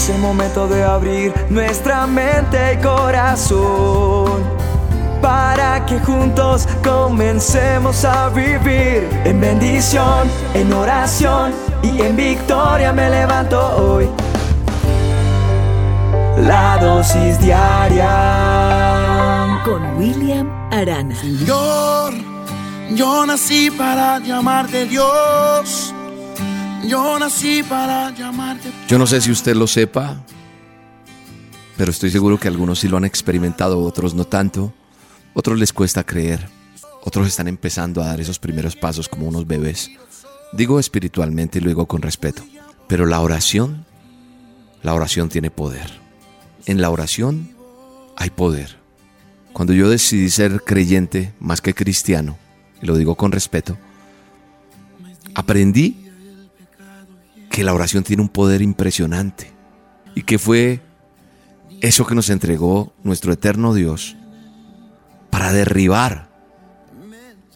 Es el momento de abrir nuestra mente y corazón para que juntos comencemos a vivir en bendición, en oración y en victoria me levanto hoy. La dosis diaria con William Arana. Señor, yo nací para llamarte Dios. Yo nací para llamarte. Yo no sé si usted lo sepa, pero estoy seguro que algunos sí lo han experimentado, otros no tanto. Otros les cuesta creer. Otros están empezando a dar esos primeros pasos como unos bebés. Digo espiritualmente y luego con respeto. Pero la oración, la oración tiene poder. En la oración hay poder. Cuando yo decidí ser creyente más que cristiano, y lo digo con respeto, aprendí que la oración tiene un poder impresionante y que fue eso que nos entregó nuestro eterno Dios para derribar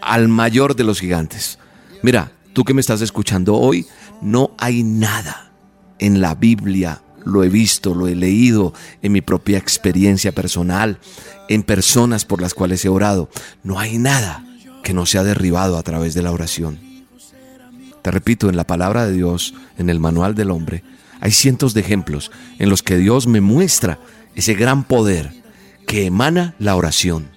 al mayor de los gigantes. Mira, tú que me estás escuchando hoy, no hay nada en la Biblia, lo he visto, lo he leído en mi propia experiencia personal, en personas por las cuales he orado, no hay nada que no sea derribado a través de la oración. Te repito, en la palabra de Dios, en el manual del hombre, hay cientos de ejemplos en los que Dios me muestra ese gran poder que emana la oración,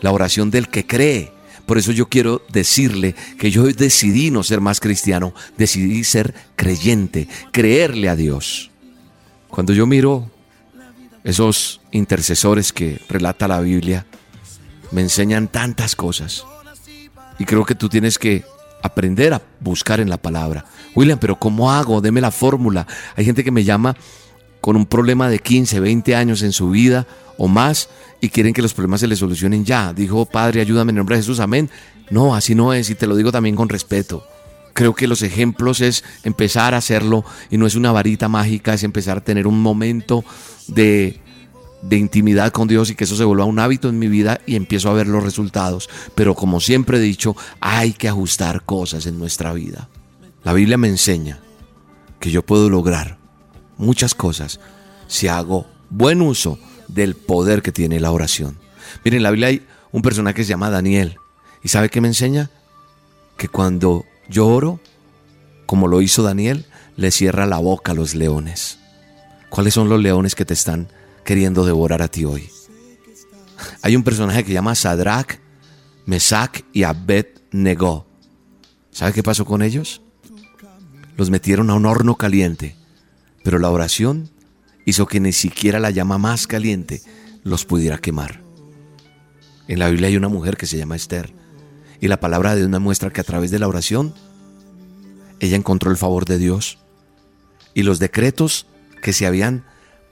la oración del que cree. Por eso yo quiero decirle que yo decidí no ser más cristiano, decidí ser creyente, creerle a Dios. Cuando yo miro esos intercesores que relata la Biblia, me enseñan tantas cosas. Y creo que tú tienes que aprender a buscar en la palabra. William, pero ¿cómo hago? Deme la fórmula. Hay gente que me llama con un problema de 15, 20 años en su vida o más y quieren que los problemas se les solucionen ya. Dijo, Padre, ayúdame en nombre de Jesús, amén. No, así no es y te lo digo también con respeto. Creo que los ejemplos es empezar a hacerlo y no es una varita mágica, es empezar a tener un momento de de intimidad con Dios y que eso se vuelva un hábito en mi vida y empiezo a ver los resultados. Pero como siempre he dicho, hay que ajustar cosas en nuestra vida. La Biblia me enseña que yo puedo lograr muchas cosas si hago buen uso del poder que tiene la oración. Miren, en la Biblia hay un personaje que se llama Daniel. ¿Y sabe qué me enseña? Que cuando yo oro, como lo hizo Daniel, le cierra la boca a los leones. ¿Cuáles son los leones que te están queriendo devorar a ti hoy. Hay un personaje que se llama Sadrach, Mesach y Abed-Nego. ¿Sabe qué pasó con ellos? Los metieron a un horno caliente, pero la oración hizo que ni siquiera la llama más caliente los pudiera quemar. En la Biblia hay una mujer que se llama Esther, y la palabra de me muestra que a través de la oración ella encontró el favor de Dios y los decretos que se habían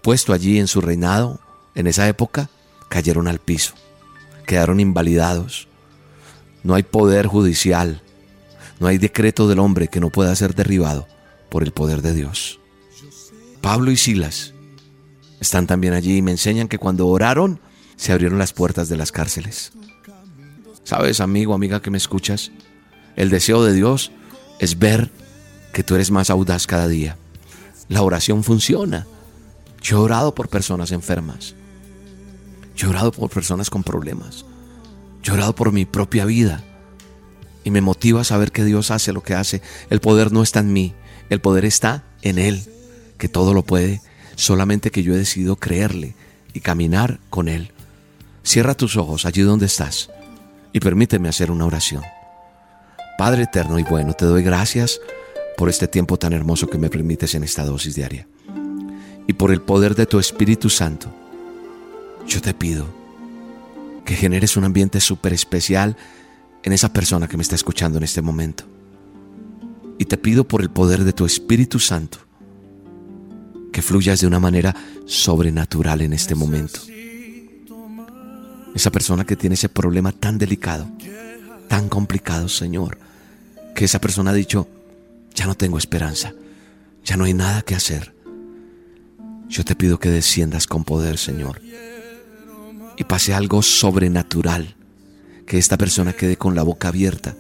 puesto allí en su reinado, en esa época, cayeron al piso, quedaron invalidados. No hay poder judicial, no hay decreto del hombre que no pueda ser derribado por el poder de Dios. Pablo y Silas están también allí y me enseñan que cuando oraron se abrieron las puertas de las cárceles. ¿Sabes, amigo, amiga que me escuchas? El deseo de Dios es ver que tú eres más audaz cada día. La oración funciona. Yo he orado por personas enfermas. Yo he orado por personas con problemas. Yo he orado por mi propia vida. Y me motiva a saber que Dios hace lo que hace. El poder no está en mí. El poder está en Él, que todo lo puede. Solamente que yo he decidido creerle y caminar con Él. Cierra tus ojos allí donde estás y permíteme hacer una oración. Padre eterno y bueno, te doy gracias por este tiempo tan hermoso que me permites en esta dosis diaria y por el poder de tu Espíritu Santo, yo te pido que generes un ambiente súper especial en esa persona que me está escuchando en este momento. Y te pido por el poder de tu Espíritu Santo que fluyas de una manera sobrenatural en este momento. Esa persona que tiene ese problema tan delicado, tan complicado, Señor, que esa persona ha dicho, ya no tengo esperanza, ya no hay nada que hacer. Yo te pido que desciendas con poder, Señor, y pase algo sobrenatural, que esta persona quede con la boca abierta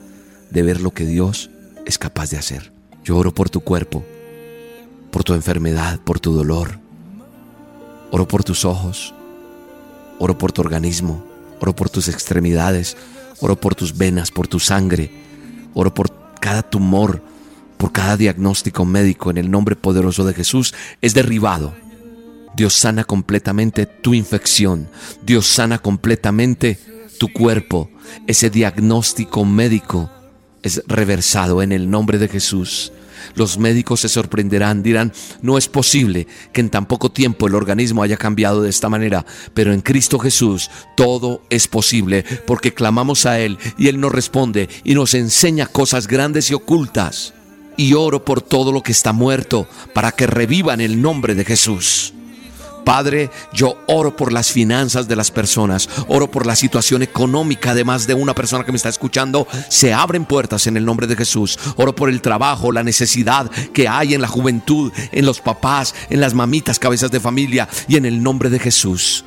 de ver lo que Dios es capaz de hacer. Yo oro por tu cuerpo, por tu enfermedad, por tu dolor. Oro por tus ojos. Oro por tu organismo. Oro por tus extremidades. Oro por tus venas, por tu sangre. Oro por cada tumor, por cada diagnóstico médico en el nombre poderoso de Jesús. Es derribado. Dios sana completamente tu infección. Dios sana completamente tu cuerpo. Ese diagnóstico médico es reversado en el nombre de Jesús. Los médicos se sorprenderán, dirán, no es posible que en tan poco tiempo el organismo haya cambiado de esta manera, pero en Cristo Jesús todo es posible porque clamamos a Él y Él nos responde y nos enseña cosas grandes y ocultas. Y oro por todo lo que está muerto para que reviva en el nombre de Jesús. Padre, yo oro por las finanzas de las personas, oro por la situación económica de más de una persona que me está escuchando. Se abren puertas en el nombre de Jesús. Oro por el trabajo, la necesidad que hay en la juventud, en los papás, en las mamitas, cabezas de familia y en el nombre de Jesús.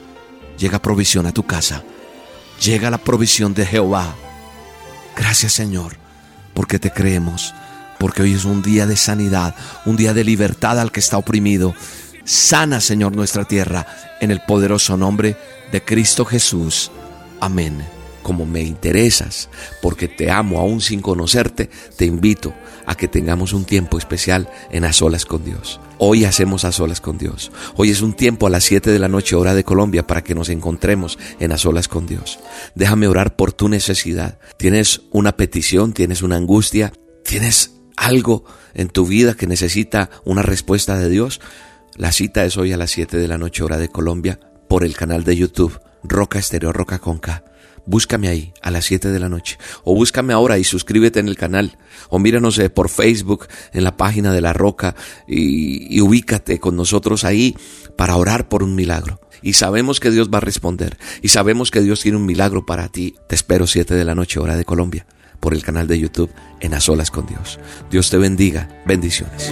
Llega provisión a tu casa. Llega la provisión de Jehová. Gracias Señor, porque te creemos, porque hoy es un día de sanidad, un día de libertad al que está oprimido. Sana, Señor, nuestra tierra, en el poderoso nombre de Cristo Jesús. Amén. Como me interesas, porque te amo aún sin conocerte, te invito a que tengamos un tiempo especial en a solas con Dios. Hoy hacemos a solas con Dios. Hoy es un tiempo a las 7 de la noche hora de Colombia para que nos encontremos en a solas con Dios. Déjame orar por tu necesidad. Tienes una petición, tienes una angustia, tienes algo en tu vida que necesita una respuesta de Dios. La cita es hoy a las 7 de la noche hora de Colombia por el canal de YouTube Roca Estéreo Roca Conca. Búscame ahí a las 7 de la noche o búscame ahora y suscríbete en el canal o míranos por Facebook en la página de La Roca y, ubícate con nosotros ahí para orar por un milagro. Y sabemos que Dios va a responder y sabemos que Dios tiene un milagro para ti. Te espero 7 de la noche hora de Colombia por el canal de YouTube en A Solas con Dios. Dios te bendiga. Bendiciones.